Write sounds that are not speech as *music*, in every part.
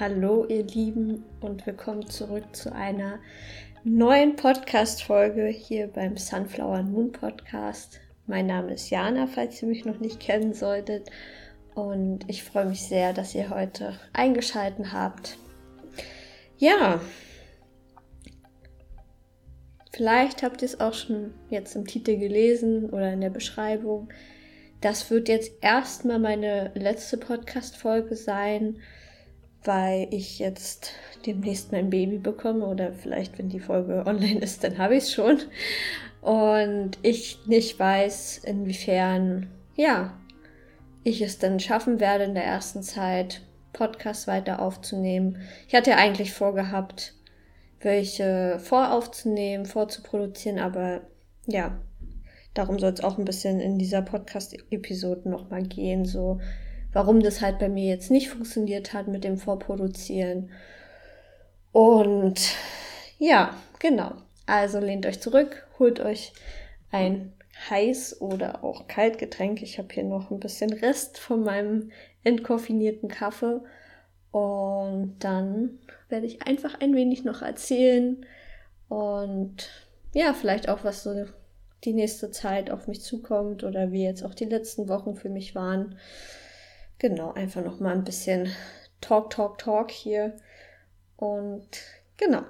Hallo ihr Lieben und willkommen zurück zu einer neuen Podcast-Folge hier beim Sunflower Moon Podcast. Mein Name ist Jana, falls ihr mich noch nicht kennen solltet. Und ich freue mich sehr, dass ihr heute eingeschaltet habt. Ja, vielleicht habt ihr es auch schon jetzt im Titel gelesen oder in der Beschreibung. Das wird jetzt erstmal meine letzte Podcast-Folge sein weil ich jetzt demnächst mein Baby bekomme oder vielleicht, wenn die Folge *laughs* online ist, dann habe ich es schon. Und ich nicht weiß, inwiefern, ja, ich es dann schaffen werde in der ersten Zeit, Podcasts weiter aufzunehmen. Ich hatte ja eigentlich vorgehabt, welche voraufzunehmen, vorzuproduzieren, aber ja, darum soll es auch ein bisschen in dieser Podcast-Episode nochmal gehen, so warum das halt bei mir jetzt nicht funktioniert hat mit dem Vorproduzieren. Und ja, genau. Also lehnt euch zurück, holt euch ein heiß oder auch Kaltgetränk. Ich habe hier noch ein bisschen Rest von meinem entkoffinierten Kaffee. Und dann werde ich einfach ein wenig noch erzählen und ja, vielleicht auch, was so die nächste Zeit auf mich zukommt oder wie jetzt auch die letzten Wochen für mich waren. Genau, einfach noch mal ein bisschen Talk, Talk, Talk hier. Und genau.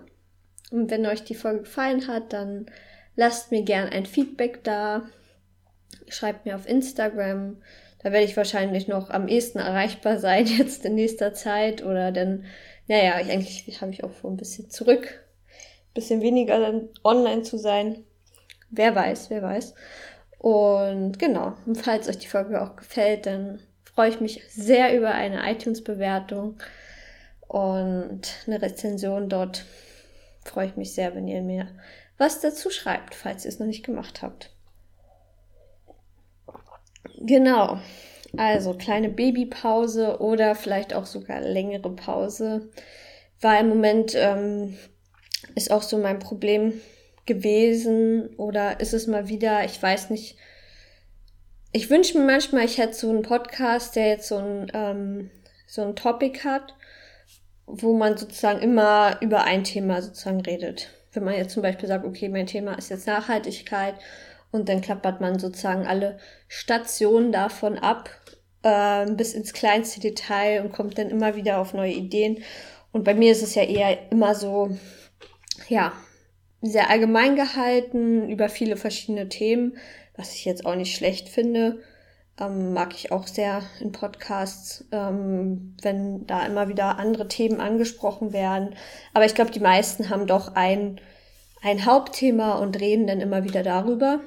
Und wenn euch die Folge gefallen hat, dann lasst mir gern ein Feedback da. Schreibt mir auf Instagram. Da werde ich wahrscheinlich noch am ehesten erreichbar sein *laughs* jetzt in nächster Zeit. Oder dann, naja, ich, eigentlich habe ich auch vor, ein bisschen zurück, ein bisschen weniger online zu sein. Wer weiß, wer weiß. Und genau, und falls euch die Folge auch gefällt, dann freue ich mich sehr über eine iTunes-Bewertung und eine Rezension dort. Freue ich mich sehr, wenn ihr mir was dazu schreibt, falls ihr es noch nicht gemacht habt. Genau. Also kleine Babypause oder vielleicht auch sogar längere Pause. War im Moment ähm, ist auch so mein Problem gewesen oder ist es mal wieder, ich weiß nicht, ich wünsche mir manchmal, ich hätte so einen Podcast, der jetzt so ein, ähm, so ein Topic hat, wo man sozusagen immer über ein Thema sozusagen redet. Wenn man jetzt zum Beispiel sagt, okay, mein Thema ist jetzt Nachhaltigkeit und dann klappert man sozusagen alle Stationen davon ab äh, bis ins kleinste Detail und kommt dann immer wieder auf neue Ideen. Und bei mir ist es ja eher immer so, ja, sehr allgemein gehalten über viele verschiedene Themen was ich jetzt auch nicht schlecht finde. Ähm, mag ich auch sehr in Podcasts, ähm, wenn da immer wieder andere Themen angesprochen werden. Aber ich glaube, die meisten haben doch ein, ein Hauptthema und reden dann immer wieder darüber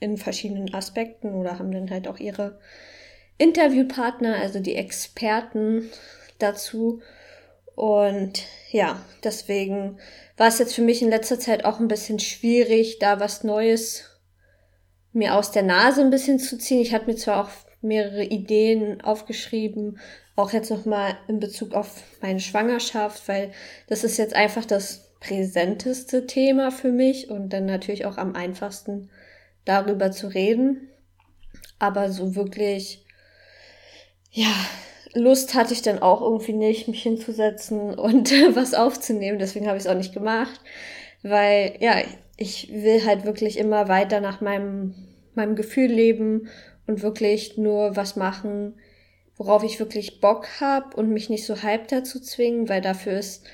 in verschiedenen Aspekten oder haben dann halt auch ihre Interviewpartner, also die Experten dazu. Und ja, deswegen war es jetzt für mich in letzter Zeit auch ein bisschen schwierig, da was Neues mir aus der Nase ein bisschen zu ziehen. Ich hatte mir zwar auch mehrere Ideen aufgeschrieben, auch jetzt nochmal in Bezug auf meine Schwangerschaft, weil das ist jetzt einfach das präsenteste Thema für mich und dann natürlich auch am einfachsten darüber zu reden. Aber so wirklich, ja, Lust hatte ich dann auch irgendwie nicht, mich hinzusetzen und *laughs* was aufzunehmen. Deswegen habe ich es auch nicht gemacht, weil ja, ich will halt wirklich immer weiter nach meinem, meinem Gefühl leben und wirklich nur was machen, worauf ich wirklich Bock habe und mich nicht so halb dazu zwingen, weil dafür ist,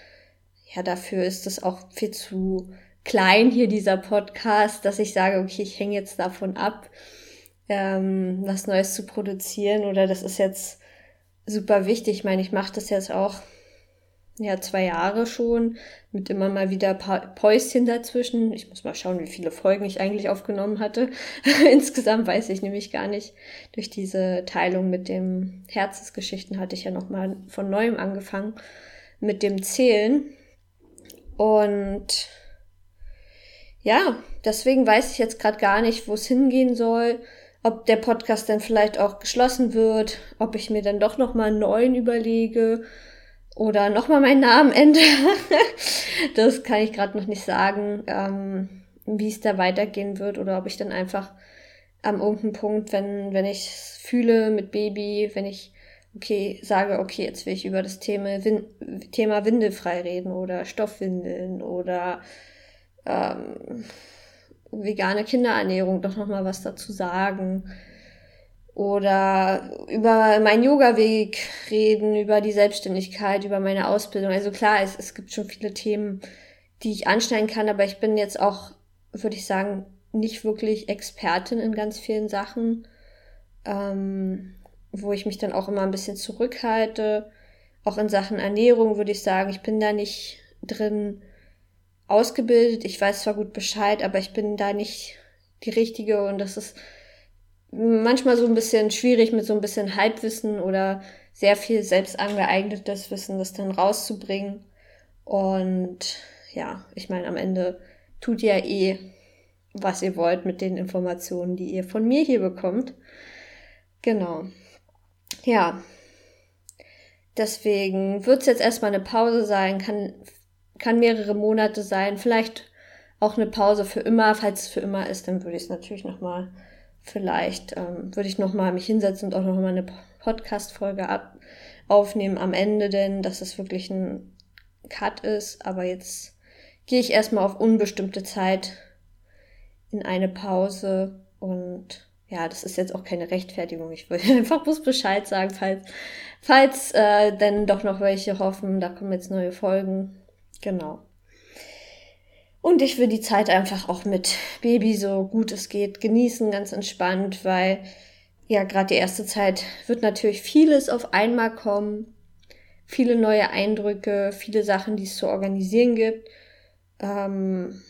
ja, dafür ist es auch viel zu klein hier dieser Podcast, dass ich sage, okay, ich hänge jetzt davon ab, ähm, was Neues zu produzieren oder das ist jetzt super wichtig. Ich meine, ich mache das jetzt auch ja, zwei Jahre schon, mit immer mal wieder Päuschen dazwischen. Ich muss mal schauen, wie viele Folgen ich eigentlich aufgenommen hatte. *laughs* Insgesamt weiß ich nämlich gar nicht. Durch diese Teilung mit dem Herzensgeschichten hatte ich ja nochmal von neuem angefangen mit dem Zählen. Und ja, deswegen weiß ich jetzt gerade gar nicht, wo es hingehen soll, ob der Podcast dann vielleicht auch geschlossen wird, ob ich mir dann doch nochmal einen neuen überlege oder nochmal meinen Namen ändere. *laughs* das kann ich gerade noch nicht sagen, ähm, wie es da weitergehen wird oder ob ich dann einfach am irgendeinem Punkt, wenn, wenn ich fühle mit Baby, wenn ich okay, sage, okay, jetzt will ich über das Thema, Win Thema Windelfrei reden oder Stoffwindeln oder ähm, vegane Kinderernährung doch nochmal was dazu sagen oder über meinen Yoga-Weg reden, über die Selbstständigkeit, über meine Ausbildung. Also klar, es, es gibt schon viele Themen, die ich anschneiden kann, aber ich bin jetzt auch, würde ich sagen, nicht wirklich Expertin in ganz vielen Sachen, ähm, wo ich mich dann auch immer ein bisschen zurückhalte. Auch in Sachen Ernährung würde ich sagen, ich bin da nicht drin ausgebildet. Ich weiß zwar gut Bescheid, aber ich bin da nicht die richtige und das ist manchmal so ein bisschen schwierig mit so ein bisschen Halbwissen oder sehr viel selbst angeeignetes Wissen, das dann rauszubringen. Und ja, ich meine, am Ende tut ihr eh, was ihr wollt mit den Informationen, die ihr von mir hier bekommt. Genau. Ja. Deswegen wird es jetzt erstmal eine Pause sein, kann, kann mehrere Monate sein, vielleicht auch eine Pause für immer. Falls es für immer ist, dann würde ich es natürlich nochmal, vielleicht ähm, würde ich nochmal mich hinsetzen und auch nochmal eine Podcast-Folge aufnehmen am Ende, denn dass es wirklich ein Cut ist. Aber jetzt gehe ich erstmal auf unbestimmte Zeit in eine Pause und ja, das ist jetzt auch keine Rechtfertigung. Ich will *laughs* einfach bloß Bescheid sagen, falls, falls äh, denn doch noch welche hoffen, da kommen jetzt neue Folgen. Genau. Und ich will die Zeit einfach auch mit Baby so gut es geht genießen, ganz entspannt, weil ja, gerade die erste Zeit wird natürlich vieles auf einmal kommen. Viele neue Eindrücke, viele Sachen, die es zu organisieren gibt. Ähm,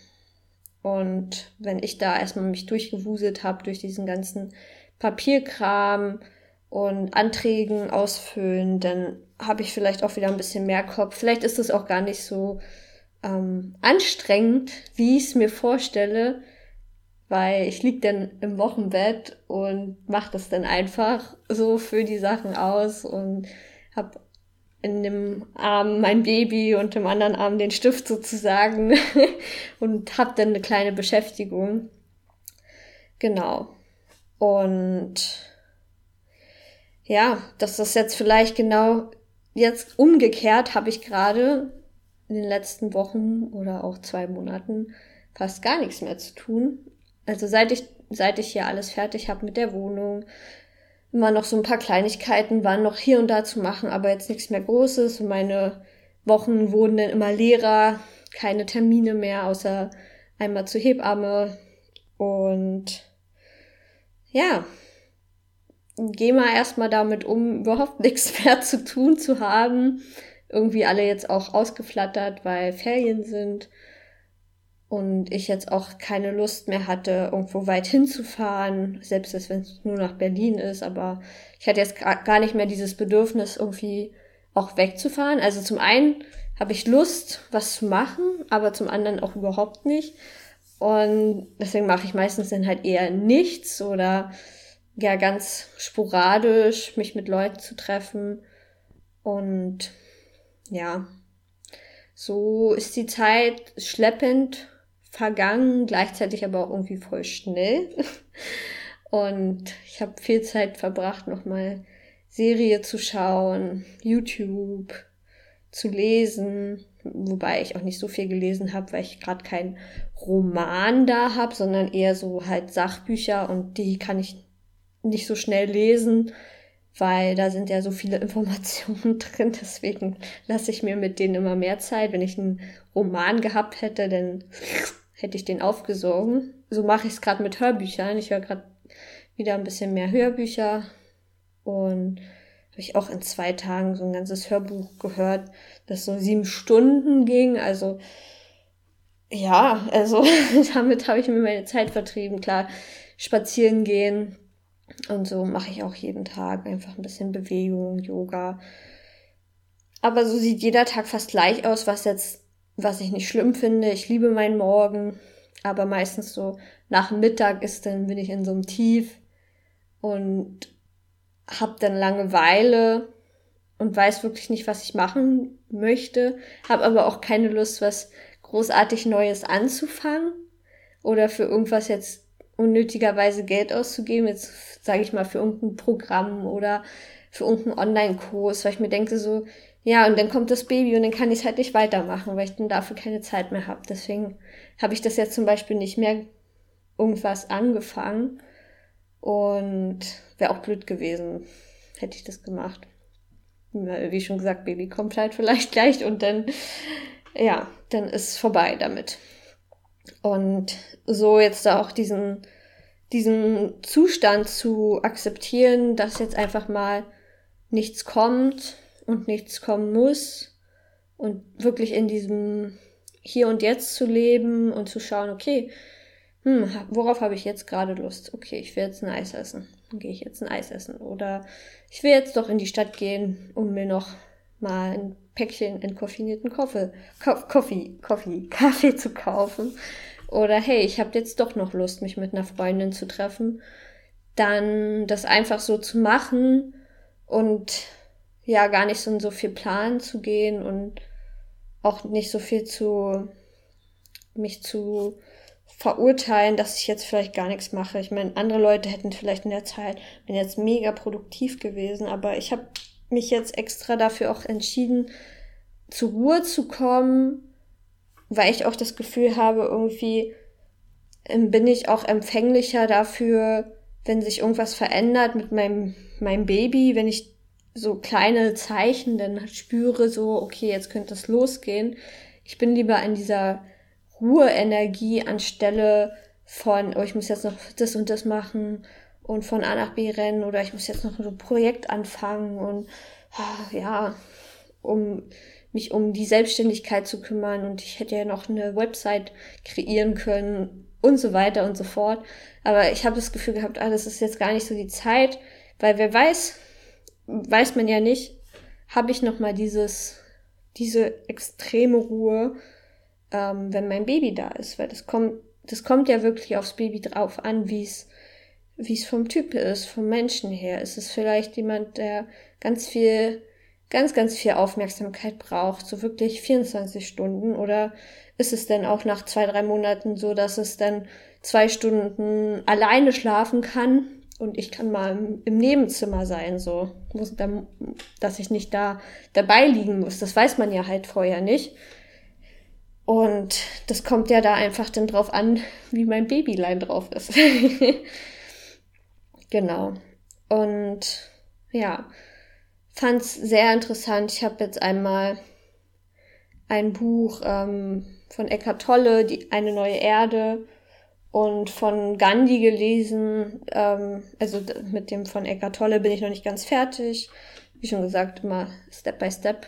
und wenn ich da erstmal mich durchgewuselt habe durch diesen ganzen Papierkram und Anträgen ausfüllen, dann habe ich vielleicht auch wieder ein bisschen mehr Kopf. Vielleicht ist es auch gar nicht so ähm, anstrengend, wie ich es mir vorstelle, weil ich lieg dann im Wochenbett und mache das dann einfach so für die Sachen aus und habe in dem Arm mein Baby und im anderen Arm den Stift sozusagen *laughs* und habe dann eine kleine Beschäftigung. Genau. Und ja, das ist jetzt vielleicht genau jetzt umgekehrt habe ich gerade in den letzten Wochen oder auch zwei Monaten fast gar nichts mehr zu tun. Also seit ich seit ich hier alles fertig habe mit der Wohnung, immer noch so ein paar Kleinigkeiten waren noch hier und da zu machen, aber jetzt nichts mehr Großes. Und meine Wochen wurden dann immer leerer, keine Termine mehr, außer einmal zur Hebamme. Und ja, geh mal erstmal damit um, überhaupt *laughs* nichts mehr zu tun zu haben. Irgendwie alle jetzt auch ausgeflattert, weil Ferien sind und ich jetzt auch keine Lust mehr hatte, irgendwo weit hinzufahren, selbst wenn es nur nach Berlin ist, aber ich hatte jetzt gar nicht mehr dieses Bedürfnis, irgendwie auch wegzufahren. Also zum einen habe ich Lust, was zu machen, aber zum anderen auch überhaupt nicht. Und deswegen mache ich meistens dann halt eher nichts oder ja ganz sporadisch mich mit Leuten zu treffen. Und ja, so ist die Zeit schleppend vergangen, gleichzeitig aber auch irgendwie voll schnell. *laughs* Und ich habe viel Zeit verbracht, nochmal Serie zu schauen, YouTube zu lesen, wobei ich auch nicht so viel gelesen habe, weil ich gerade keinen Roman da habe, sondern eher so halt Sachbücher und die kann ich nicht so schnell lesen, weil da sind ja so viele *laughs* Informationen drin. Deswegen lasse ich mir mit denen immer mehr Zeit. Wenn ich einen Roman gehabt hätte, dann *laughs* hätte ich den aufgesogen. So mache ich es gerade mit Hörbüchern. Ich höre gerade wieder ein bisschen mehr Hörbücher und habe ich auch in zwei Tagen so ein ganzes Hörbuch gehört, das so sieben Stunden ging. Also ja, also *laughs* damit habe ich mir meine Zeit vertrieben. Klar, spazieren gehen und so mache ich auch jeden Tag einfach ein bisschen Bewegung, Yoga. Aber so sieht jeder Tag fast gleich aus, was jetzt was ich nicht schlimm finde. Ich liebe meinen Morgen, aber meistens so nach Mittag ist dann bin ich in so einem Tief und hab dann Langeweile und weiß wirklich nicht, was ich machen möchte, habe aber auch keine Lust, was großartig Neues anzufangen oder für irgendwas jetzt unnötigerweise Geld auszugeben, jetzt sage ich mal für irgendein Programm oder für irgendeinen Online-Kurs, weil ich mir denke so, ja, und dann kommt das Baby und dann kann ich es halt nicht weitermachen, weil ich dann dafür keine Zeit mehr habe. Deswegen habe ich das jetzt zum Beispiel nicht mehr irgendwas angefangen und wäre auch blöd gewesen, hätte ich das gemacht. Wie schon gesagt, Baby kommt halt vielleicht gleich und dann, ja, dann ist vorbei damit. Und so jetzt da auch diesen, diesen Zustand zu akzeptieren, dass jetzt einfach mal nichts kommt und nichts kommen muss und wirklich in diesem Hier und Jetzt zu leben und zu schauen, okay, hm, worauf habe ich jetzt gerade Lust? Okay, ich will jetzt ein Eis essen. Dann gehe ich jetzt ein Eis essen. Oder ich will jetzt doch in die Stadt gehen, um mir noch mal ein Päckchen entkoffinierten Kaffee, Kaffee, Kaffee, *laughs* Kaffee zu kaufen. Oder hey, ich habe jetzt doch noch Lust, mich mit einer Freundin zu treffen. Dann das einfach so zu machen und ja, gar nicht so in so viel Plan zu gehen und auch nicht so viel zu mich zu verurteilen, dass ich jetzt vielleicht gar nichts mache. Ich meine, andere Leute hätten vielleicht in der Zeit, bin jetzt mega produktiv gewesen, aber ich habe mich jetzt extra dafür auch entschieden, zur Ruhe zu kommen, weil ich auch das Gefühl habe, irgendwie ähm, bin ich auch empfänglicher dafür, wenn sich irgendwas verändert mit meinem, meinem Baby, wenn ich so kleine Zeichen dann spüre, so, okay, jetzt könnte das losgehen. Ich bin lieber in dieser Ruheenergie anstelle von, oh, ich muss jetzt noch das und das machen und von A nach B rennen oder ich muss jetzt noch ein Projekt anfangen und ah, ja, um mich um die Selbstständigkeit zu kümmern und ich hätte ja noch eine Website kreieren können und so weiter und so fort. Aber ich habe das Gefühl gehabt, ah, das ist jetzt gar nicht so die Zeit, weil wer weiß, weiß man ja nicht, habe ich noch mal dieses, diese extreme Ruhe, ähm, wenn mein Baby da ist, weil das kommt, das kommt ja wirklich aufs Baby drauf an, wie es wie es vom Typ ist, vom Menschen her. Ist es vielleicht jemand, der ganz viel ganz, ganz viel Aufmerksamkeit braucht, so wirklich 24 Stunden? Oder ist es denn auch nach zwei, drei Monaten so, dass es dann zwei Stunden alleine schlafen kann und ich kann mal im Nebenzimmer sein, so, dass ich nicht da dabei liegen muss. Das weiß man ja halt vorher nicht. Und das kommt ja da einfach dann drauf an, wie mein Babylein drauf ist. *laughs* genau. Und ja, fand es sehr interessant. Ich habe jetzt einmal ein Buch ähm, von Eckhart Tolle, die eine neue Erde, und von Gandhi gelesen. Ähm, also mit dem von Eckhart Tolle bin ich noch nicht ganz fertig. Wie schon gesagt, immer Step by Step.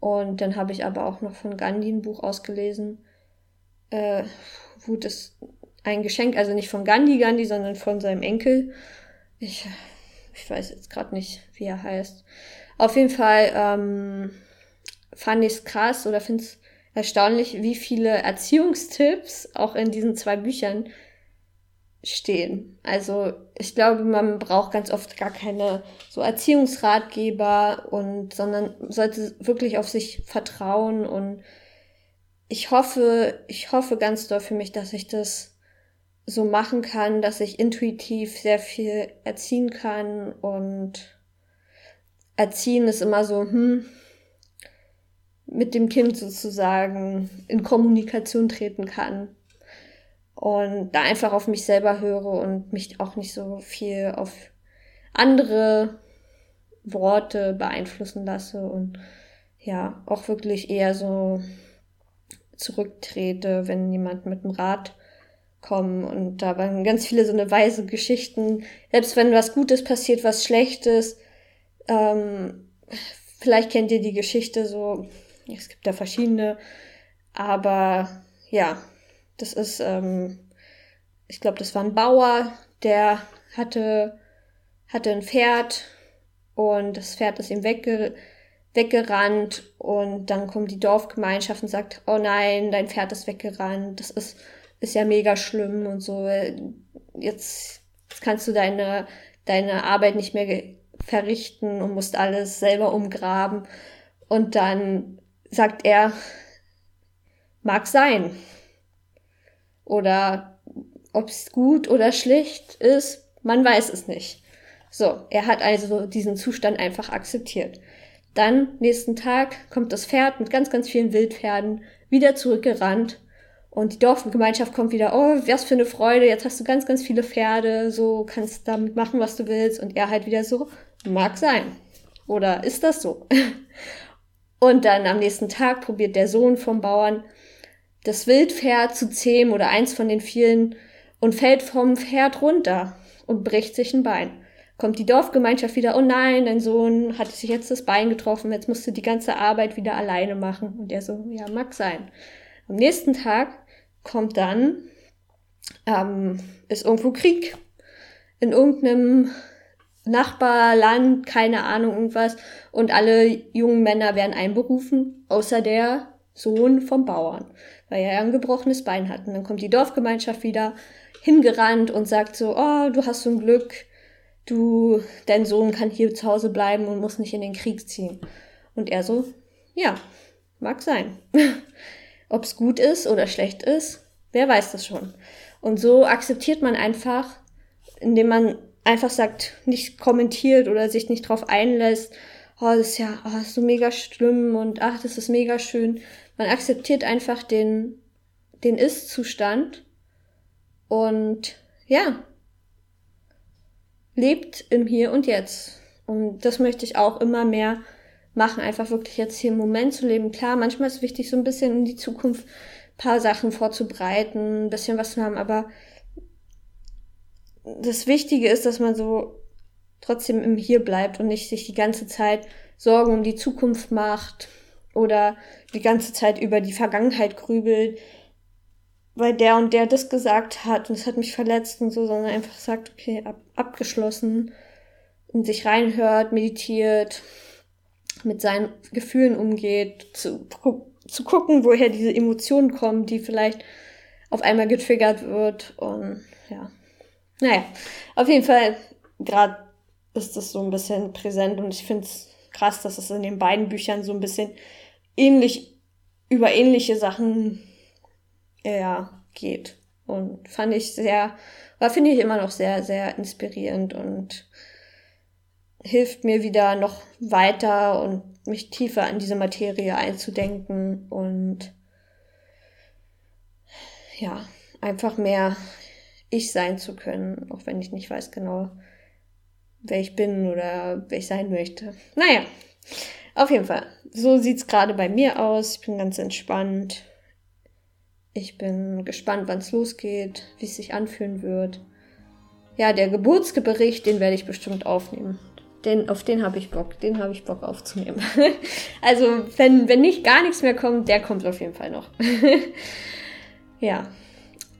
Und dann habe ich aber auch noch von Gandhi ein Buch ausgelesen. Äh, Wut ist ein Geschenk, also nicht von Gandhi Gandhi, sondern von seinem Enkel. Ich ich weiß jetzt gerade nicht, wie er heißt. Auf jeden Fall ähm, fand ich es krass oder finde es erstaunlich, wie viele Erziehungstipps auch in diesen zwei Büchern stehen. Also ich glaube, man braucht ganz oft gar keine so Erziehungsratgeber und sondern sollte wirklich auf sich vertrauen und ich hoffe, ich hoffe ganz doll für mich, dass ich das so machen kann, dass ich intuitiv sehr viel erziehen kann und erziehen ist immer so, hm, mit dem Kind sozusagen in Kommunikation treten kann und da einfach auf mich selber höre und mich auch nicht so viel auf andere Worte beeinflussen lasse und ja, auch wirklich eher so zurücktrete, wenn jemand mit dem Rat kommen und da waren ganz viele so eine weise Geschichten. Selbst wenn was Gutes passiert, was Schlechtes, ähm, vielleicht kennt ihr die Geschichte so, es gibt da verschiedene, aber ja, das ist, ähm, ich glaube, das war ein Bauer, der hatte, hatte ein Pferd und das Pferd ist ihm wegge weggerannt und dann kommt die Dorfgemeinschaft und sagt, oh nein, dein Pferd ist weggerannt, das ist ist ja mega schlimm und so. Jetzt, jetzt kannst du deine, deine Arbeit nicht mehr verrichten und musst alles selber umgraben. Und dann sagt er, mag sein. Oder ob es gut oder schlecht ist, man weiß es nicht. So, er hat also diesen Zustand einfach akzeptiert. Dann, nächsten Tag, kommt das Pferd mit ganz, ganz vielen Wildpferden wieder zurückgerannt. Und die Dorfgemeinschaft kommt wieder, oh, was für eine Freude, jetzt hast du ganz, ganz viele Pferde, so kannst damit machen, was du willst. Und er halt wieder so, mag sein. Oder ist das so? *laughs* Und dann am nächsten Tag probiert der Sohn vom Bauern das Wildpferd zu zähmen oder eins von den vielen und fällt vom Pferd runter und bricht sich ein Bein. Kommt die Dorfgemeinschaft wieder, oh nein, dein Sohn hat sich jetzt das Bein getroffen, jetzt musst du die ganze Arbeit wieder alleine machen. Und der so, ja, mag sein. Am nächsten Tag kommt dann, ähm, ist irgendwo Krieg in irgendeinem Nachbarland, keine Ahnung, irgendwas. Und alle jungen Männer werden einberufen, außer der Sohn vom Bauern, weil er ein gebrochenes Bein hat. Und dann kommt die Dorfgemeinschaft wieder hingerannt und sagt so, oh, du hast so ein Glück, du, dein Sohn kann hier zu Hause bleiben und muss nicht in den Krieg ziehen. Und er so, ja, mag sein. *laughs* Ob's gut ist oder schlecht ist, wer weiß das schon. Und so akzeptiert man einfach, indem man einfach sagt, nicht kommentiert oder sich nicht drauf einlässt, oh, das ist ja, oh, ist so mega schlimm und ach, das ist mega schön. Man akzeptiert einfach den, den Ist-Zustand und ja, lebt im Hier und Jetzt. Und das möchte ich auch immer mehr machen, einfach wirklich jetzt hier im Moment zu leben. Klar, manchmal ist es wichtig, so ein bisschen in die Zukunft paar Sachen vorzubereiten, ein bisschen was zu haben, aber das Wichtige ist, dass man so trotzdem im Hier bleibt und nicht sich die ganze Zeit Sorgen um die Zukunft macht oder die ganze Zeit über die Vergangenheit grübelt, weil der und der das gesagt hat und es hat mich verletzt und so, sondern einfach sagt, okay, ab, abgeschlossen, in sich reinhört, meditiert, mit seinen Gefühlen umgeht, zu, zu gucken, woher diese Emotionen kommen, die vielleicht auf einmal getriggert wird und ja. Naja, auf jeden Fall, gerade ist das so ein bisschen präsent und ich finde es krass, dass es in den beiden Büchern so ein bisschen ähnlich über ähnliche Sachen ja, geht. Und fand ich sehr, war finde ich immer noch sehr, sehr inspirierend und hilft mir wieder noch weiter und mich tiefer in diese Materie einzudenken und ja, einfach mehr ich sein zu können, auch wenn ich nicht weiß genau, wer ich bin oder wer ich sein möchte. Naja, auf jeden Fall. So sieht's gerade bei mir aus. Ich bin ganz entspannt. Ich bin gespannt, wann es losgeht, wie es sich anfühlen wird. Ja, der Geburtsbericht, den werde ich bestimmt aufnehmen. Den, auf den habe ich Bock. Den habe ich Bock aufzunehmen. *laughs* also, wenn, wenn nicht gar nichts mehr kommt, der kommt auf jeden Fall noch. *laughs* ja.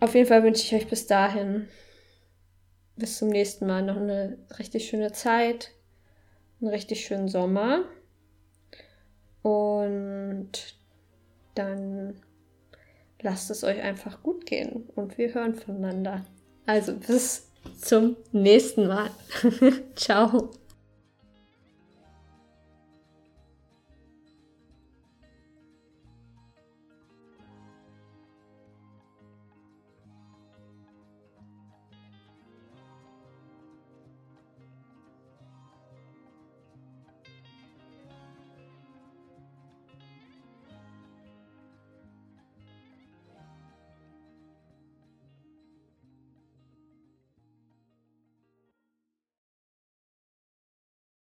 Auf jeden Fall wünsche ich euch bis dahin, bis zum nächsten Mal, noch eine richtig schöne Zeit, einen richtig schönen Sommer. Und dann lasst es euch einfach gut gehen und wir hören voneinander. Also bis zum nächsten Mal. *laughs* Ciao.